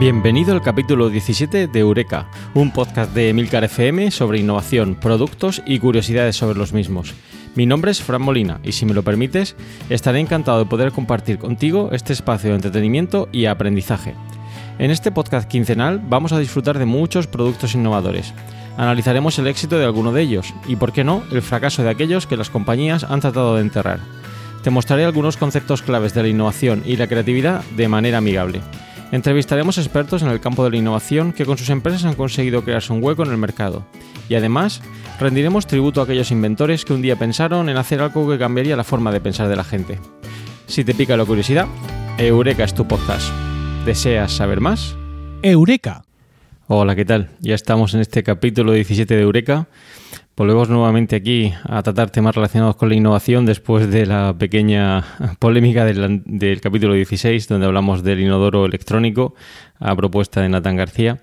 Bienvenido al capítulo 17 de Eureka, un podcast de Milcar FM sobre innovación, productos y curiosidades sobre los mismos. Mi nombre es Fran Molina y si me lo permites, estaré encantado de poder compartir contigo este espacio de entretenimiento y aprendizaje. En este podcast quincenal vamos a disfrutar de muchos productos innovadores. Analizaremos el éxito de alguno de ellos y, por qué no, el fracaso de aquellos que las compañías han tratado de enterrar. Te mostraré algunos conceptos claves de la innovación y la creatividad de manera amigable. Entrevistaremos expertos en el campo de la innovación que con sus empresas han conseguido crearse un hueco en el mercado. Y además, rendiremos tributo a aquellos inventores que un día pensaron en hacer algo que cambiaría la forma de pensar de la gente. Si te pica la curiosidad, Eureka es tu podcast. ¿Deseas saber más? Eureka. Hola, ¿qué tal? Ya estamos en este capítulo 17 de Eureka. Volvemos nuevamente aquí a tratar temas relacionados con la innovación después de la pequeña polémica del, del, capítulo 16, donde hablamos del inodoro electrónico a propuesta de Nathan García.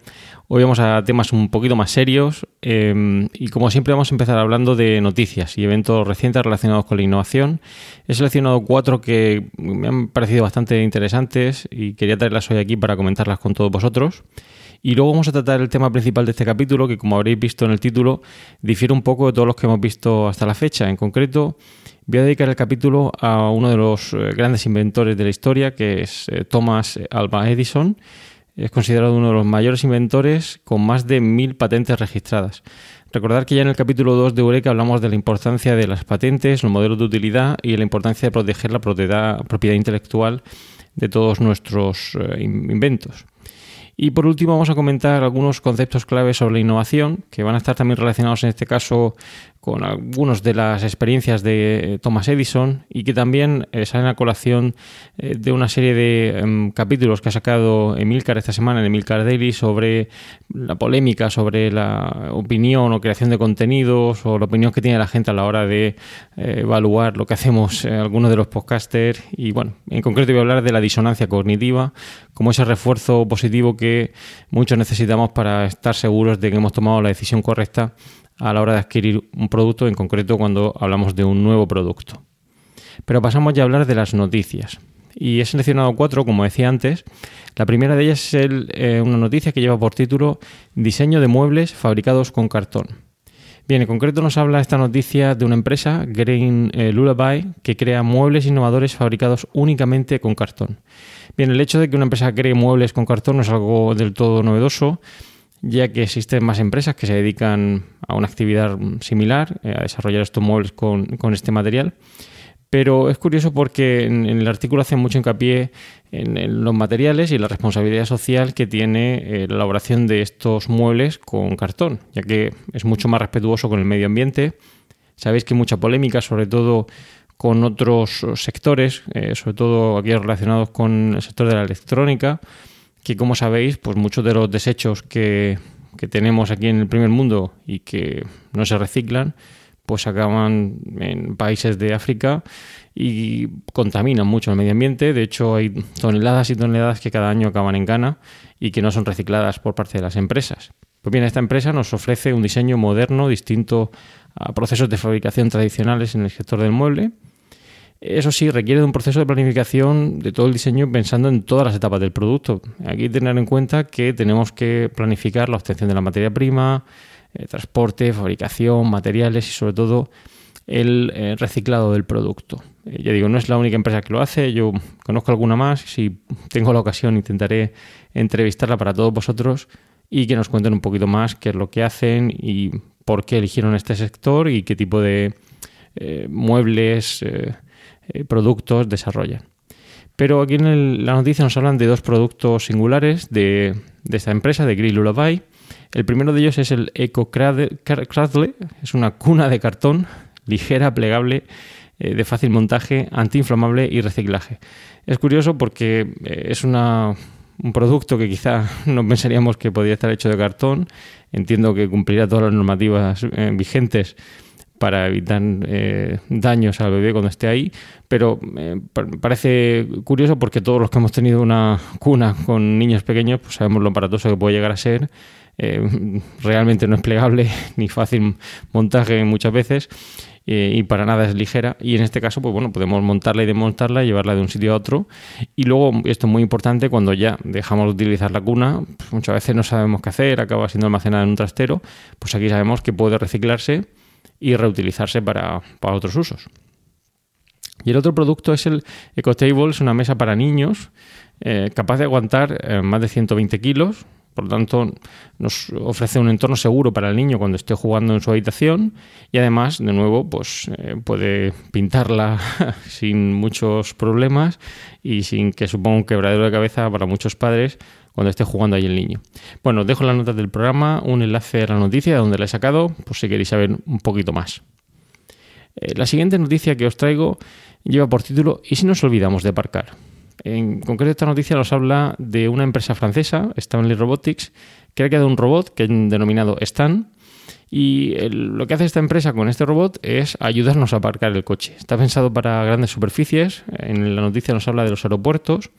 Hoy vamos a temas un poquito más serios eh, y como siempre vamos a empezar hablando de noticias y eventos recientes relacionados con la innovación. He seleccionado cuatro que me han parecido bastante interesantes y quería traerlas hoy aquí para comentarlas con todos vosotros. Y luego vamos a tratar el tema principal de este capítulo, que como habréis visto en el título, difiere un poco de todos los que hemos visto hasta la fecha. En concreto, voy a dedicar el capítulo a uno de los grandes inventores de la historia, que es Thomas Alva Edison. Es considerado uno de los mayores inventores con más de mil patentes registradas. Recordar que ya en el capítulo 2 de Eureka hablamos de la importancia de las patentes, los modelos de utilidad y la importancia de proteger la propiedad, propiedad intelectual de todos nuestros eh, inventos. Y por último vamos a comentar algunos conceptos claves sobre la innovación que van a estar también relacionados en este caso con algunas de las experiencias de Thomas Edison y que también eh, salen a colación eh, de una serie de um, capítulos que ha sacado Emilcar esta semana en Emilcar Daily sobre la polémica, sobre la opinión o creación de contenidos o la opinión que tiene la gente a la hora de eh, evaluar lo que hacemos algunos de los podcasters. Y bueno, en concreto voy a hablar de la disonancia cognitiva como ese refuerzo positivo que muchos necesitamos para estar seguros de que hemos tomado la decisión correcta a la hora de adquirir un producto, en concreto cuando hablamos de un nuevo producto. Pero pasamos ya a hablar de las noticias. Y he seleccionado cuatro, como decía antes. La primera de ellas es eh, una noticia que lleva por título Diseño de muebles fabricados con cartón. Bien, en concreto nos habla esta noticia de una empresa, Green eh, Lullaby, que crea muebles innovadores fabricados únicamente con cartón. Bien, el hecho de que una empresa cree muebles con cartón no es algo del todo novedoso ya que existen más empresas que se dedican a una actividad similar, eh, a desarrollar estos muebles con, este material. Pero es curioso porque en, el artículo hace mucho hincapié en, en, los materiales y la responsabilidad social que tiene eh, la elaboración de estos muebles con cartón, ya que es mucho más respetuoso con el medio ambiente. Sabéis que hay mucha polémica, sobre todo con otros sectores, eh, sobre todo aquellos relacionados con el sector de la electrónica, que como sabéis, pues muchos de los desechos que, que, tenemos aquí en el primer mundo y que no se reciclan, pues acaban en países de África y contaminan mucho el medio ambiente. De hecho, hay toneladas y toneladas que cada año acaban en Ghana y que no son recicladas por parte de las empresas. Pues bien, esta empresa nos ofrece un diseño moderno, distinto a procesos de fabricación tradicionales en el sector del mueble, eso sí, requiere de un proceso de planificación de todo el diseño pensando en todas las etapas del producto. Aquí tener en cuenta que tenemos que planificar la obtención de la materia prima, el transporte, fabricación, materiales y sobre todo el eh, reciclado del producto. Eh, ya digo, no es la única empresa que lo hace, yo conozco alguna más, si tengo la ocasión intentaré entrevistarla para todos vosotros y que nos cuenten un poquito más qué es lo que hacen y por qué eligieron este sector y qué tipo de eh, muebles, eh, productos desarrollan. Pero aquí en la noticia nos hablan de dos productos singulares de, esta empresa, de Grill Lullaby. El primero de ellos es el Eco Cradle, es una cuna de cartón ligera, plegable, eh, de fácil montaje, antiinflamable y reciclaje. Es curioso porque eh, es una, un producto que quizá no pensaríamos que podría estar hecho de cartón. Entiendo que cumplirá todas las normativas vigentes para evitar eh, daños al bebé cuando esté ahí, pero eh, parece curioso porque todos los que hemos tenido una cuna con niños pequeños pues sabemos lo aparatoso que puede llegar a ser. Eh, realmente no es plegable ni fácil montaje muchas veces y para nada es ligera y en este caso pues bueno podemos montarla y desmontarla y llevarla de un sitio a otro y luego esto es muy importante cuando ya dejamos de utilizar la cuna pues muchas veces no sabemos qué hacer acaba siendo almacenada en un trastero pues aquí sabemos que puede reciclarse y reutilizarse para, otros usos. Y el otro producto es el EcoTable, es una mesa para niños eh, capaz de aguantar eh, más de 120 kilos. Por lo tanto, nos ofrece un entorno seguro para el niño cuando esté jugando en su habitación y además, de nuevo, pues eh, puede pintarla sin muchos problemas y sin que suponga un quebradero de cabeza para muchos padres cuando esté jugando ahí el niño. Bueno, dejo las notas del programa un enlace a la noticia donde la he sacado, por si queréis saber un poquito más. Eh, la siguiente noticia que os traigo lleva por título ¿Y si nos olvidamos de aparcar? En concreto esta noticia nos habla de una empresa francesa, Stanley Robotics, que ha creado un robot que han denominado Stan, y lo que hace esta empresa con este robot es ayudarnos a aparcar el coche. Está pensado para grandes superficies. En la noticia nos habla de los aeropuertos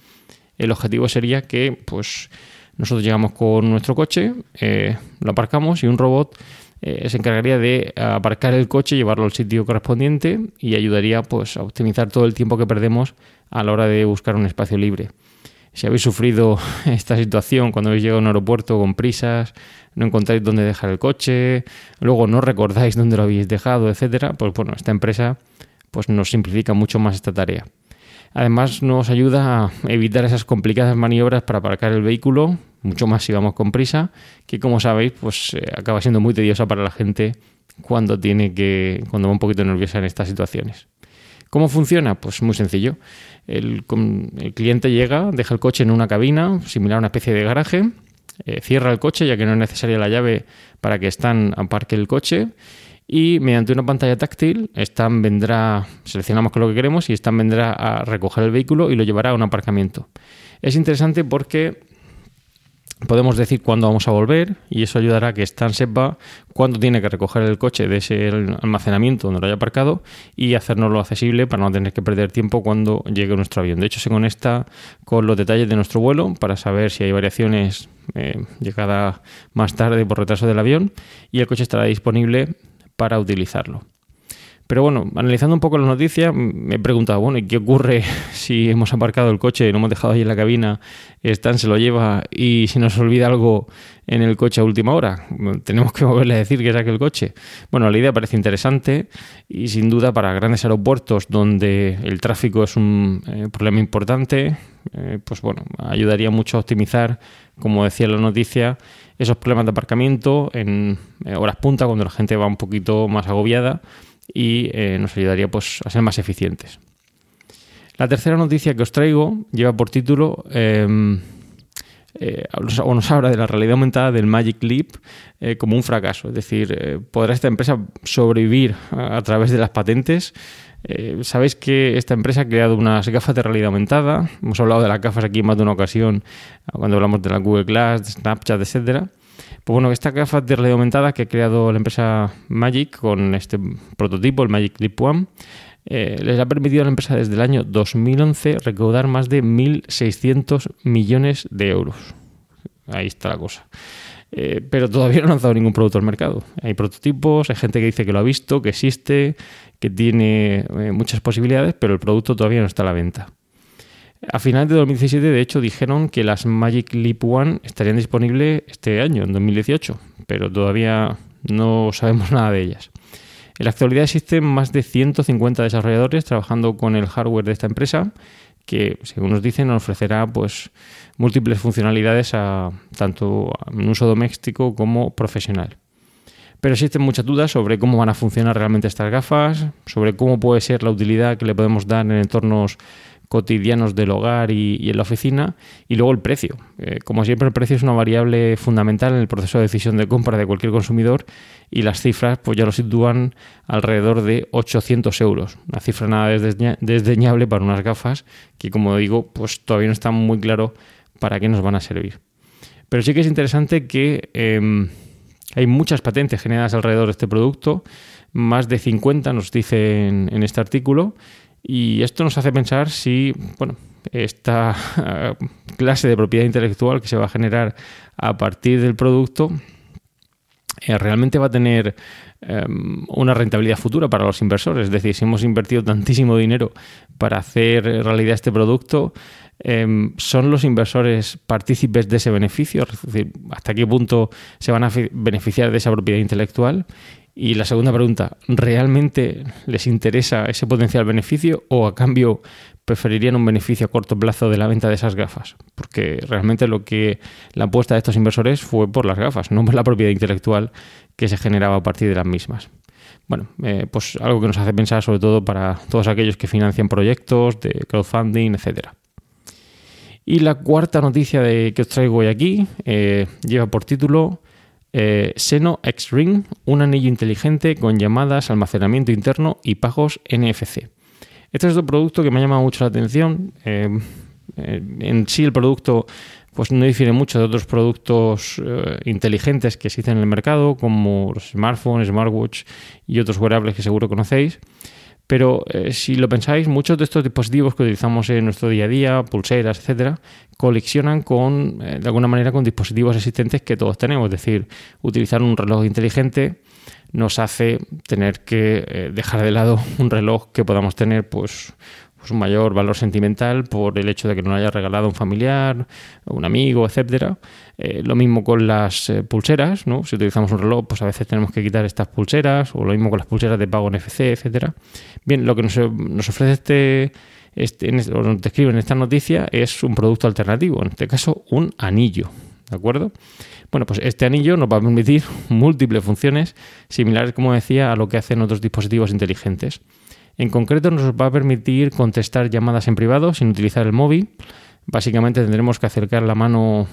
el objetivo sería que pues nosotros llegamos con nuestro coche, eh, lo aparcamos y un robot eh, se encargaría de aparcar el coche, llevarlo al sitio correspondiente y ayudaría pues a optimizar todo el tiempo que perdemos a la hora de buscar un espacio libre. Si habéis sufrido esta situación cuando habéis llegado a un aeropuerto con prisas, no encontráis dónde dejar el coche, luego no recordáis dónde lo habéis dejado, etcétera, pues bueno, esta empresa pues nos simplifica mucho más esta tarea. Además nos ayuda a evitar esas complicadas maniobras para aparcar el vehículo, mucho más si vamos con prisa, que como sabéis, pues eh, acaba siendo muy tediosa para la gente cuando tiene que cuando va un poquito nerviosa en estas situaciones. ¿Cómo funciona? Pues muy sencillo. El, cliente llega, deja el coche en una cabina, similar a una especie de garaje, eh, cierra el coche ya que no es necesaria la llave para que Stan aparque el coche y mediante una pantalla táctil, Stan vendrá, seleccionamos con lo que queremos y Stan vendrá a recoger el vehículo y lo llevará a un aparcamiento. Es interesante porque podemos decir cuándo vamos a volver y eso ayudará a que Stan sepa cuándo tiene que recoger el coche de ese almacenamiento donde lo haya aparcado y hacernoslo accesible para no tener que perder tiempo cuando llegue nuestro avión. De hecho, se conecta con los detalles de nuestro vuelo para saber si hay variaciones eh, llegada más tarde por retraso del avión y el coche estará disponible para utilizarlo. Pero bueno, analizando un poco la noticia, me he preguntado, bueno, ¿y qué ocurre si hemos aparcado el coche, lo hemos dejado ahí en la cabina, Stan se lo lleva y se nos olvida algo en el coche a última hora? Tenemos que moverle a decir que saque el coche. Bueno, la idea parece interesante y sin duda para grandes aeropuertos donde el tráfico es un eh, problema importante, eh, pues bueno, ayudaría mucho a optimizar, como decía la noticia, esos problemas de aparcamiento en eh, horas punta cuando la gente va un poquito más agobiada y eh, nos ayudaría pues, a ser más eficientes. La tercera noticia que os traigo lleva por título em, eh, o nos habla de la realidad aumentada del Magic Leap como un fracaso. Es decir, ¿podrá esta empresa sobrevivir a, través de las patentes? Sabéis que esta empresa ha creado unas gafas de realidad aumentada. Hemos hablado de las gafas aquí en más de una ocasión cuando hablamos de la Google Glass, de Snapchat, etcétera. Pues bueno, esta gafa de realidad aumentada que ha creado la empresa Magic con este prototipo, el Magic Leap One, eh, les ha permitido a la empresa desde el año 2011 recaudar más de 1.600 millones de euros. Ahí está la cosa. Eh, pero todavía no han lanzado ningún producto al mercado. Hay prototipos, hay gente que dice que lo ha visto, que existe, que tiene eh, muchas posibilidades, pero el producto todavía no está a la venta. A finales de 2017, de hecho, dijeron que las Magic Leap One estarían disponibles este año, en 2018, pero todavía no sabemos nada de ellas. En la actualidad existen más de 150 desarrolladores trabajando con el hardware de esta empresa que, según nos dicen, ofrecerá pues, múltiples funcionalidades a, tanto en uso doméstico como profesional. Pero existen muchas dudas sobre cómo van a funcionar realmente estas gafas, sobre cómo puede ser la utilidad que le podemos dar en entornos cotidianos del hogar y, en la oficina, y luego el precio. Eh, como siempre, el precio es una variable fundamental en el proceso de decisión de compra de cualquier consumidor y las cifras pues ya lo sitúan alrededor de 800 euros. Una cifra nada desdeñable para unas gafas que, como digo, pues todavía no está muy claro para qué nos van a servir. Pero sí que es interesante que em, hay muchas patentes generadas alrededor de este producto, más de 50 nos dice en este artículo, y esto nos hace pensar si, bueno, esta clase de propiedad intelectual que se va a generar a partir del producto eh, realmente va a tener em, una rentabilidad futura para los inversores. Es decir, si hemos invertido tantísimo dinero para hacer realidad este producto, em, ¿son los inversores partícipes de ese beneficio? Es decir, ¿hasta qué punto se van a beneficiar de esa propiedad intelectual? Y la segunda pregunta, ¿realmente les interesa ese potencial beneficio o a cambio preferirían un beneficio a corto plazo de la venta de esas gafas? Porque realmente lo que la apuesta de estos inversores fue por las gafas, no por la propiedad intelectual que se generaba a partir de las mismas. Bueno, eh, pues algo que nos hace pensar sobre todo para todos aquellos que financian proyectos de crowdfunding, etc. Y la cuarta noticia de, que os traigo hoy aquí eh, lleva por título eh, Seno X-Ring, un anillo inteligente con llamadas, almacenamiento interno y pagos NFC. Este es otro producto que me ha llamado mucho la atención. Eh, eh, en sí el producto pues no difiere mucho de otros productos inteligentes que existen en el mercado, como los smartphones, smartwatch y otros wearables que seguro conocéis. Pero eh, si lo pensáis, muchos de estos dispositivos que utilizamos en nuestro día a día, pulseras, etcétera, coleccionan con, eh, de alguna manera, con dispositivos existentes que todos tenemos. Es decir, utilizar un reloj inteligente nos hace tener que eh, dejar de lado un reloj que podamos tener, pues, pues, un mayor valor sentimental por el hecho de que nos lo haya regalado un familiar, un amigo, etcétera. Eh, lo mismo con las eh, pulseras, ¿no? Si utilizamos un reloj, pues a veces tenemos que quitar estas pulseras, o lo mismo con las pulseras de pago NFC, etcétera. Bien, lo que nos, ofrece este, este, este, o nos describe en esta noticia es un producto alternativo, en este caso un anillo, ¿de acuerdo? Bueno, pues este anillo nos va a permitir múltiples funciones similares, como decía, a lo que hacen otros dispositivos inteligentes. En concreto nos va a permitir contestar llamadas en privado sin utilizar el móvil. Básicamente tendremos que acercar la mano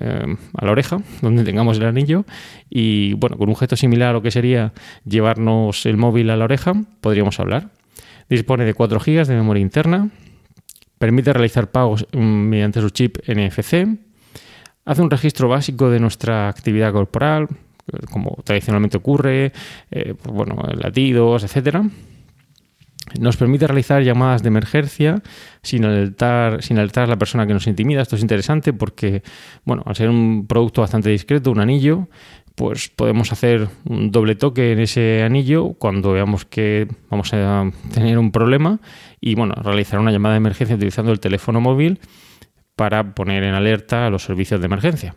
eh, a la oreja, donde tengamos el anillo, y bueno, con un gesto similar a lo que sería llevarnos el móvil a la oreja, podríamos hablar. Dispone de 4 GB de memoria interna, permite realizar pagos mm, mediante su chip NFC, hace un registro básico de nuestra actividad corporal, como tradicionalmente ocurre, eh, pues bueno, latidos, etcétera nos permite realizar llamadas de emergencia sin alertar, sin alertar a la persona que nos intimida. Esto es interesante porque, bueno, al ser un producto bastante discreto, un anillo, pues podemos hacer un doble toque en ese anillo cuando veamos que vamos a tener un problema y, bueno, realizar una llamada de emergencia utilizando el teléfono móvil para poner en alerta a los servicios de emergencia.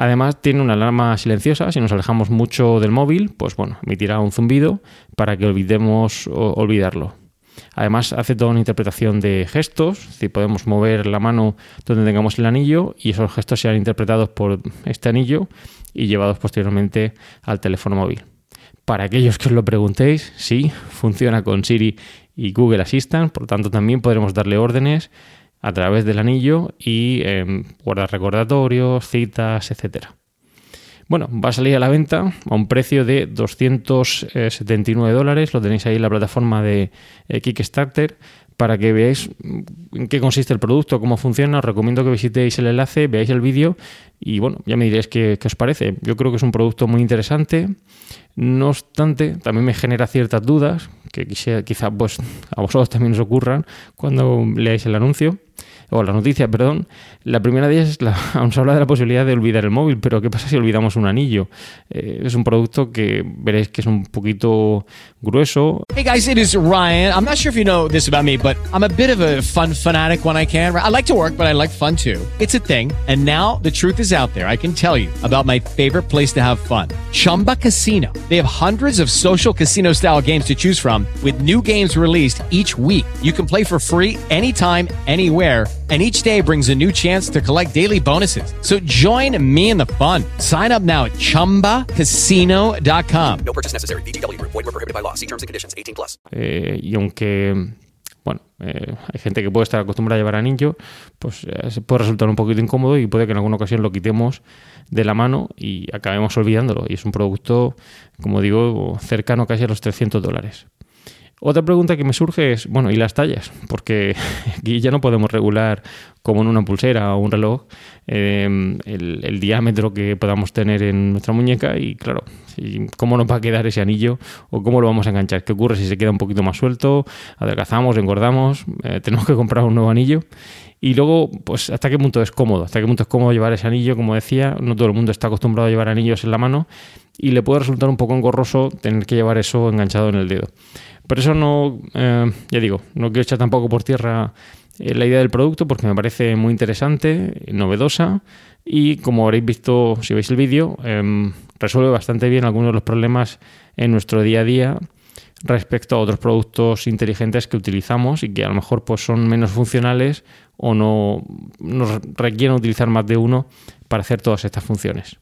Además tiene una alarma silenciosa, si nos alejamos mucho del móvil, pues bueno, emitirá un zumbido para que olvidemos olvidarlo. Además hace toda una interpretación de gestos, si podemos mover la mano donde tengamos el anillo y esos gestos sean interpretados por este anillo y llevados posteriormente al teléfono móvil. Para aquellos que os lo preguntéis, sí, funciona con Siri y Google Assistant, por tanto también podremos darle órdenes a través del anillo y eh, guardar recordatorios, citas, etcétera. Bueno, va a salir a la venta a un precio de 279 dólares. Lo tenéis ahí en la plataforma de eh, Kickstarter para que veáis en qué consiste el producto, cómo funciona. Os recomiendo que visitéis el enlace, veáis el vídeo y bueno, ya me diréis qué, os parece. Yo creo que es un producto muy interesante. No obstante, también me genera ciertas dudas que quizá pues, a vosotros también os ocurran cuando leáis el anuncio. O las noticias, perdón. La primera de ellas la, aún se habla de la posibilidad de olvidar el móvil, pero ¿qué pasa si olvidamos un anillo? Eh, es un producto que veréis que es un poquito grueso. Hey guys, it is Ryan. I'm not sure if you know this about me, but I'm a bit of a fun fanatic when I can. I like to work, but I like fun too. It's a thing. And now the truth is out there. I can tell you about my favorite place to have fun. Chumba Casino. They have hundreds of social casino style games to choose from with new games released each week. You can play for free anytime, anywhere and each day brings a new chance to collect daily bonuses. So join me in the fun. Sign up now at ChumbaCasino.com. No purchase necessary. VGW Group. Void were prohibited by law. See terms and conditions. 18 plus. Eh, y aunque, bueno, eh, hay gente que puede estar acostumbrada a llevar anillo, pues eh, se puede resultar un poquito incómodo y puede que en alguna ocasión lo quitemos de la mano y acabemos olvidándolo. Y es un producto, como digo, cercano casi a los 300 dólares. Otra pregunta que me surge es, bueno, ¿y las tallas? Porque aquí ya no podemos regular como en una pulsera o un reloj el, el, diámetro que podamos tener en nuestra muñeca y claro, ¿cómo nos va a quedar ese anillo o cómo lo vamos a enganchar? ¿Qué ocurre si se queda un poquito más suelto? ¿Adelgazamos, engordamos? Eh, ¿Tenemos que comprar un nuevo anillo? Y luego, pues, ¿hasta qué punto es cómodo? ¿Hasta qué punto es cómodo llevar ese anillo? Como decía, no todo el mundo está acostumbrado a llevar anillos en la mano y le puede resultar un poco engorroso tener que llevar eso enganchado en el dedo. Por eso no, eh, ya digo, no quiero echar tampoco por tierra eh, la idea del producto porque me parece muy interesante, novedosa y como habréis visto si veis el vídeo, eh, resuelve bastante bien algunos de los problemas en nuestro día a día respecto a otros productos inteligentes que utilizamos y que a lo mejor pues, son menos funcionales o no nos requieren utilizar más de uno para hacer todas estas funciones.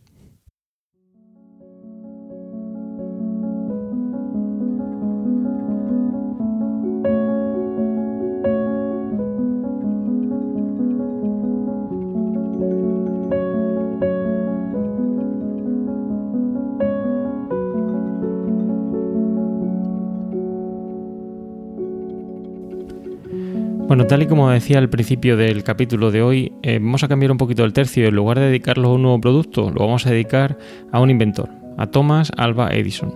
Bueno, tal y como decía al principio del capítulo de hoy, eh, vamos a cambiar un poquito el tercio. En lugar de dedicarlo a un nuevo producto, lo vamos a dedicar a un inventor, a Thomas Alva Edison.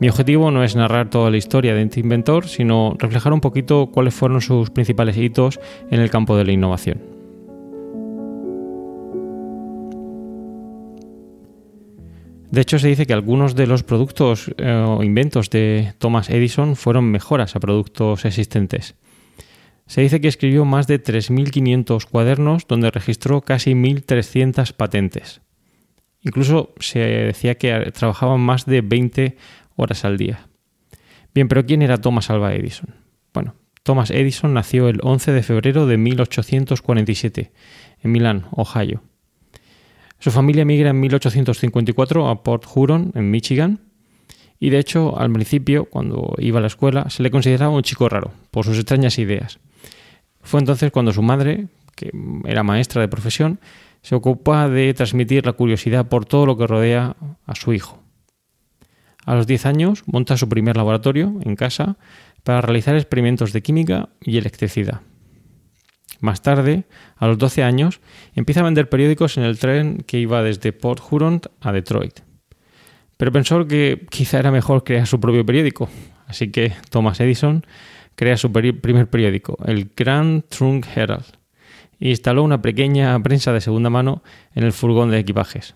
Mi objetivo no es narrar toda la historia de este inventor, sino reflejar un poquito cuáles fueron sus principales hitos en el campo de la innovación. De hecho, se dice que algunos de los productos eh, o inventos de Thomas Edison fueron mejoras a productos existentes. Se dice que escribió más de 3.500 cuadernos donde registró casi 1.300 patentes. Incluso se decía que trabajaba más de 20 horas al día. Bien, pero ¿quién era Thomas Alva Edison? Bueno, Thomas Edison nació el 11 de febrero de 1847 en Milán, Ohio. Su familia emigra en 1854 a Port Huron, en Michigan, y de hecho al principio, cuando iba a la escuela, se le consideraba un chico raro por sus extrañas ideas. Fue entonces cuando su madre, que era maestra de profesión, se ocupa de transmitir la curiosidad por todo lo que rodea a su hijo. A los 10 años monta su primer laboratorio en casa para realizar experimentos de química y electricidad. Más tarde, a los 12 años, empieza a vender periódicos en el tren que iba desde Port Huron a Detroit. Pero pensó que quizá era mejor crear su propio periódico, así que Thomas Edison crea su primer periódico, el Grand Trunk Herald, e instaló una pequeña prensa de segunda mano en el furgón de equipajes.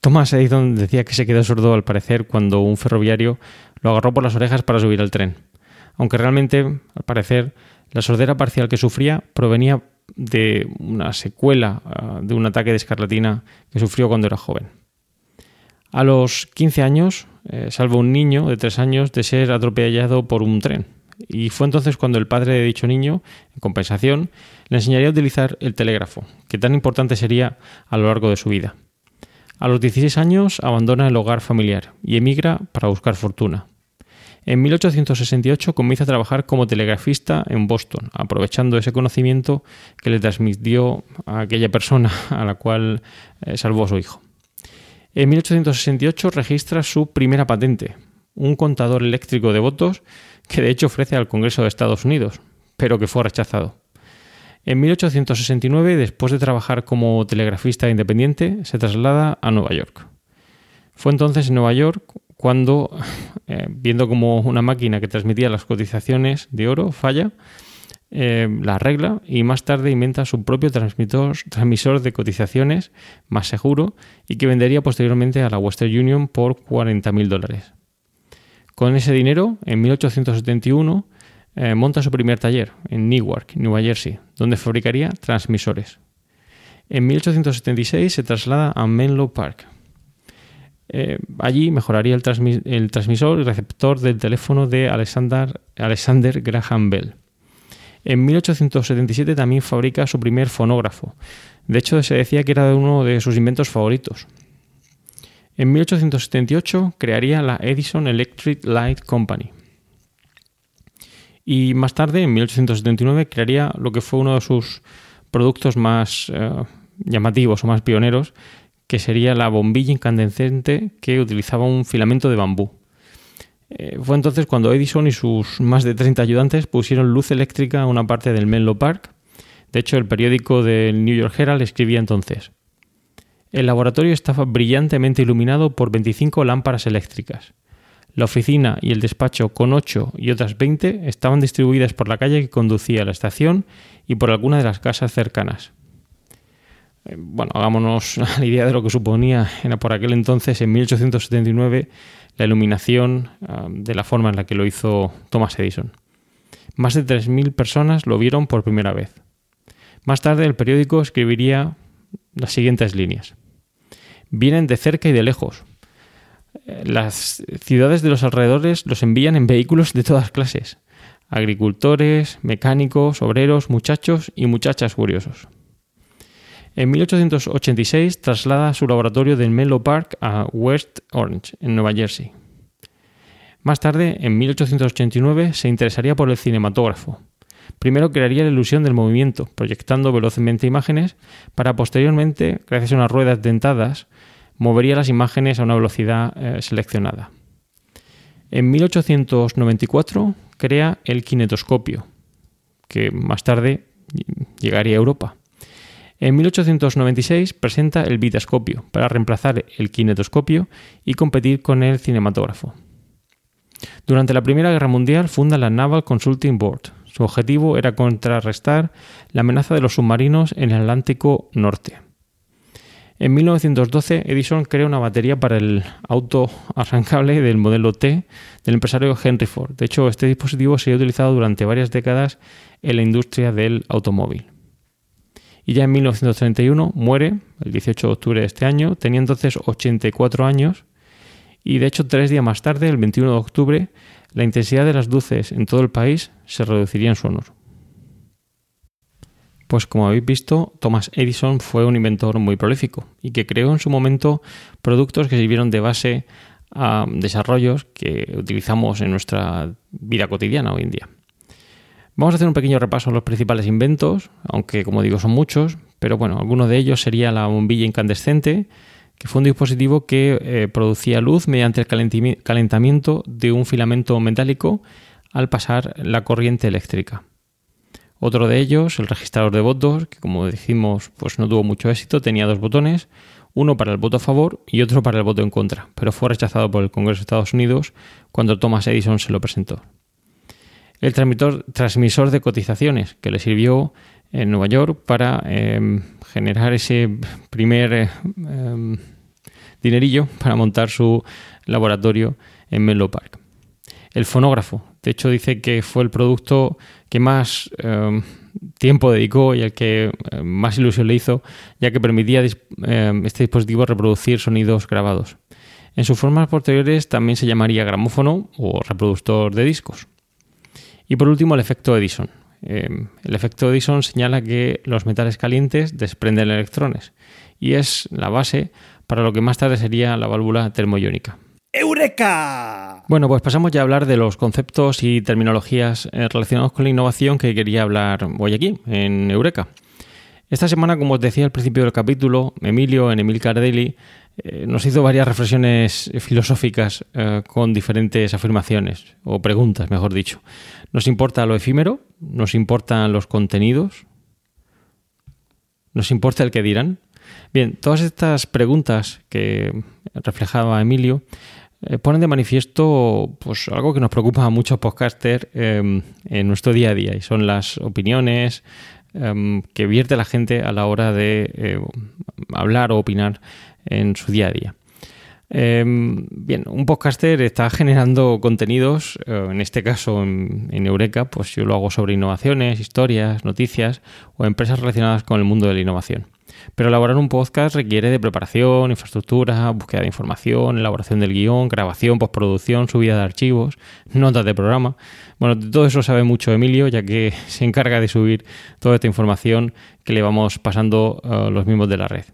Thomas Edison decía que se quedó sordo al parecer cuando un ferroviario lo agarró por las orejas para subir al tren, aunque realmente, al parecer, la sordera parcial que sufría provenía de una secuela ah, de un ataque de escarlatina que sufrió cuando era joven. A los 15 años, eh, salvo un niño de 3 años de ser atropellado por un tren. Y fue entonces cuando el padre de dicho niño, en compensación, le enseñaría a utilizar el telégrafo, que tan importante sería a lo largo de su vida. A los 16 años abandona el hogar familiar y emigra para buscar fortuna. En 1868 comienza a trabajar como telegrafista en Boston, aprovechando ese conocimiento que le transmitió a aquella persona a la cual eh, salvó a su hijo. En 1868 registra su primera patente, un contador eléctrico de votos que de hecho ofrece al Congreso de Estados Unidos, pero que fue rechazado. En 1869, después de trabajar como telegrafista independiente, se traslada a Nueva York. Fue entonces en Nueva York cuando, eh, viendo como una máquina que transmitía las cotizaciones de oro falla, eh, la arregla y más tarde inventa su propio transmisor, de cotizaciones más seguro y que vendería posteriormente a la Western Union por 40.000 dólares. Con ese dinero, en 1871, eh, monta su primer taller en Newark, Nueva Jersey, donde fabricaría transmisores. En 1876 se traslada a Menlo Park. Eh, allí mejoraría el, transmisor y receptor del teléfono de Alexander Graham Bell. En 1877 también fabrica su primer fonógrafo. De hecho, se decía que era uno de sus inventos favoritos. En 1878 crearía la Edison Electric Light Company. Y más tarde, en 1879, crearía lo que fue uno de sus productos más eh, llamativos o más pioneros, que sería la bombilla incandescente que utilizaba un filamento de bambú. Eh, fue entonces cuando Edison y sus más de 30 ayudantes pusieron luz eléctrica a una parte del Menlo Park. De hecho, el periódico del New York Herald escribía entonces: El laboratorio estaba brillantemente iluminado por 25 lámparas eléctricas. La oficina y el despacho con 8 y otras 20 estaban distribuidas por la calle que conducía a la estación y por alguna de las casas cercanas. Eh, bueno, hagámonos la idea de lo que suponía era por aquel entonces, en 1879, la iluminación ah, de la forma en la que lo hizo Thomas Edison. Más de 3.000 personas lo vieron por primera vez. Más tarde el periódico escribiría las siguientes líneas. Vienen de cerca y de lejos. Eh, las ciudades de los alrededores los envían en vehículos de todas clases. Agricultores, mecánicos, obreros, muchachos y muchachas curiosos. En 1886 traslada su laboratorio del Menlo Park a West Orange, en Nueva Jersey. Más tarde, en 1889, se interesaría por el cinematógrafo. Primero crearía la ilusión del movimiento, proyectando velozmente imágenes, para posteriormente, gracias a unas ruedas dentadas, movería las imágenes a una velocidad eh, seleccionada. En 1894 crea el kinetoscopio, que más tarde llegaría a Europa. En 1896 presenta el vitascopio para reemplazar el kinetoscopio y competir con el cinematógrafo. Durante la Primera Guerra Mundial funda la Naval Consulting Board. Su objetivo era contrarrestar la amenaza de los submarinos en el Atlántico Norte. En 1912 Edison crea una batería para el auto arrancable del modelo T del empresario Henry Ford. De hecho, este dispositivo se ha utilizado durante varias décadas en la industria del automóvil y ya en 1931 muere, el 18 de octubre de este año, tenía entonces 84 años y de hecho tres días más tarde, el 21 de octubre, la intensidad de las luces en todo el país se reduciría en su honor. Pues como habéis visto, Thomas Edison fue un inventor muy prolífico y que creó en su momento productos que sirvieron de base a desarrollos que utilizamos en nuestra vida cotidiana hoy en día. Vamos a hacer un pequeño repaso a los principales inventos, aunque como digo son muchos, pero bueno, alguno de ellos sería la bombilla incandescente, que fue un dispositivo que eh, producía luz mediante el calentamiento de un filamento metálico al pasar la corriente eléctrica. Otro de ellos, el registrador de votos, que como dijimos, pues no tuvo mucho éxito, tenía dos botones, uno para el voto a favor y otro para el voto en contra, pero fue rechazado por el Congreso de Estados Unidos cuando Thomas Edison se lo presentó el transmisor, de cotizaciones que le sirvió en Nueva York para em, generar ese primer em, dinerillo para montar su laboratorio en Menlo Park. El fonógrafo, de hecho, dice que fue el producto que más em, tiempo dedicó y al que más ilusión le hizo, ya que permitía este dispositivo reproducir sonidos grabados. En sus formas posteriores también se llamaría gramófono o reproductor de discos. Y por último, el efecto Edison. Em, el efecto Edison señala que los metales calientes desprenden electrones y es la base para lo que más tarde sería la válvula termoiónica. ¡Eureka! Bueno, pues pasamos ya a hablar de los conceptos y terminologías eh, relacionados con la innovación que quería hablar hoy aquí, en Eureka. Esta semana, como os decía al principio del capítulo, Emilio en Emil Cardelli eh, nos hizo varias reflexiones filosóficas eh, con diferentes afirmaciones, o preguntas, mejor dicho. ¿Nos importa lo efímero? ¿Nos importan los contenidos? ¿Nos importa el que dirán? Bien, todas estas preguntas que reflejaba Emilio eh, ponen de manifiesto pues, algo que nos preocupa a muchos podcasters em, en nuestro día a día y son las opiniones em, que vierte la gente a la hora de eh, hablar o opinar en su día a día. Em, bien, un podcaster está generando contenidos, eh, en este caso en, Eureka, pues yo lo hago sobre innovaciones, historias, noticias o empresas relacionadas con el mundo de la innovación. Pero elaborar un podcast requiere de preparación, infraestructura, búsqueda de información, elaboración del guion, grabación, postproducción, subida de archivos, notas de programa. Bueno, todo eso sabe mucho Emilio, ya que se encarga de subir toda esta información que le vamos pasando uh, los mismos de la red.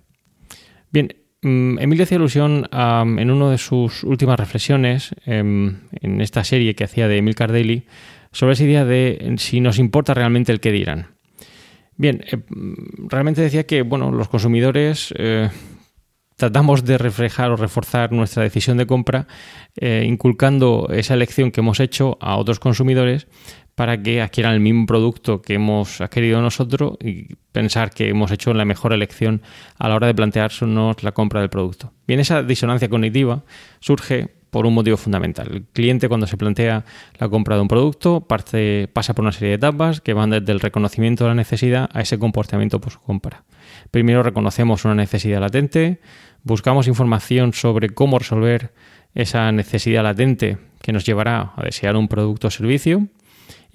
Bien, Emilio hacía alusión en una de sus últimas reflexiones em, en esta serie que hacía de Emil Daily sobre esa idea de si nos importa realmente el que dirán. Bien, eh, realmente decía que bueno, los consumidores eh, tratamos de reflejar o reforzar nuestra decisión de compra eh, inculcando esa elección que hemos hecho a otros consumidores para que adquieran el mismo producto que hemos adquirido nosotros y pensar que hemos hecho la mejor elección a la hora de plantearnos la compra del producto. Bien, esa disonancia cognitiva surge por un motivo fundamental. El cliente cuando se plantea la compra de un producto pasa por una serie de etapas que van desde el reconocimiento de la necesidad a ese comportamiento post-compra. Primero reconocemos una necesidad latente, buscamos información sobre cómo resolver esa necesidad latente que nos llevará a desear un producto o servicio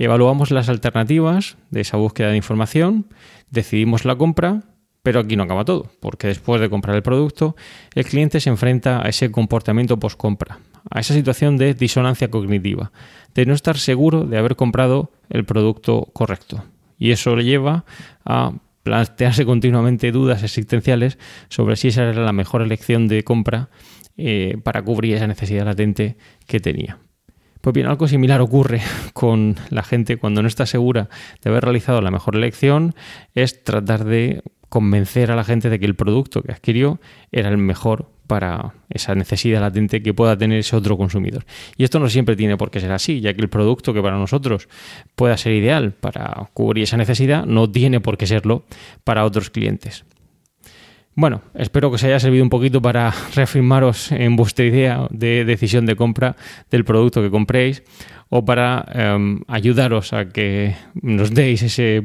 Evaluamos las alternativas de esa búsqueda de información, decidimos la compra, pero aquí no acaba todo, porque después de comprar el producto, el cliente se enfrenta a ese comportamiento post-compra, a esa situación de disonancia cognitiva, de no estar seguro de haber comprado el producto correcto. Y eso le lleva a plantearse continuamente dudas existenciales sobre si esa era la mejor elección de compra eh, para cubrir esa necesidad latente que tenía. Pues bien, algo similar ocurre con la gente cuando no está segura de haber realizado la mejor elección, es tratar de convencer a la gente de que el producto que adquirió era el mejor para esa necesidad latente que pueda tener ese otro consumidor. Y esto no siempre tiene por qué ser así, ya que el producto que para nosotros pueda ser ideal para cubrir esa necesidad no tiene por qué serlo para otros clientes. Bueno, espero que os haya servido un poquito para reafirmaros en vuestra idea de decisión de compra del producto que compréis o para um, ayudaros a que nos deis ese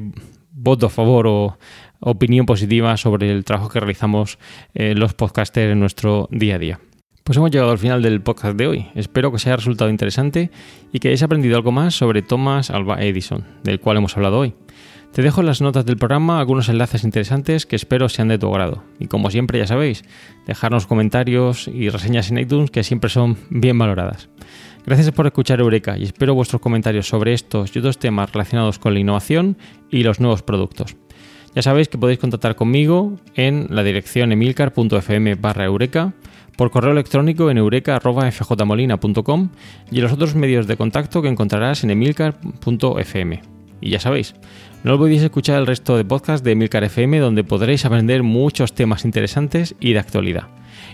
voto a favor o opinión positiva sobre el trabajo que realizamos eh, los podcasters en nuestro día a día. Pues hemos llegado al final del podcast de hoy. Espero que os haya resultado interesante y que hayáis aprendido algo más sobre Thomas Alva Edison, del cual hemos hablado hoy. Te dejo en las notas del programa algunos enlaces interesantes que espero sean de tu agrado. Y como siempre ya sabéis, dejarnos comentarios y reseñas en iTunes que siempre son bien valoradas. Gracias por escuchar Eureka y espero vuestros comentarios sobre estos y otros temas relacionados con la innovación y los nuevos productos. Ya sabéis que podéis contactar conmigo en la dirección emilcar.fm barra eureka, por correo electrónico en eureka.fjmolina.com y en los otros medios de contacto que encontrarás en emilcar.fm. Y ya sabéis, no olvidéis escuchar el resto de podcasts de Milcar FM donde podréis aprender muchos temas interesantes y de actualidad.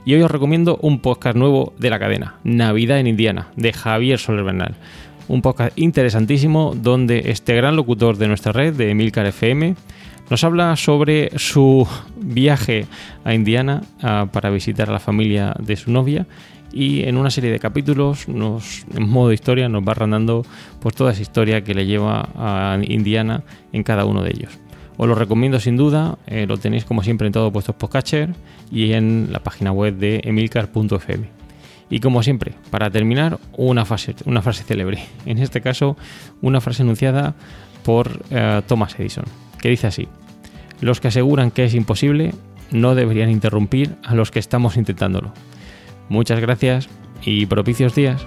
Y hoy os recomiendo un podcast nuevo de la cadena, Navidad en Indiana, de Javier Soler Bernal. Un podcast interesantísimo donde este gran locutor de nuestra red, de Milcar FM, nos habla sobre su viaje a Indiana ah, para visitar a la familia de su novia y en una serie de capítulos, nos, en modo historia, nos va rondando pues, toda esa historia que le lleva a Indiana en cada uno de ellos. Os lo recomiendo sin duda, eh, lo tenéis como siempre en todos vuestros podcatcher y en la página web de emilcar.fm. Y como siempre, para terminar, una frase, una frase célebre. En este caso, una frase enunciada por uh, Thomas Edison, que dice así: Los que aseguran que es imposible no deberían interrumpir a los que estamos intentándolo. Muchas gracias y propicios días.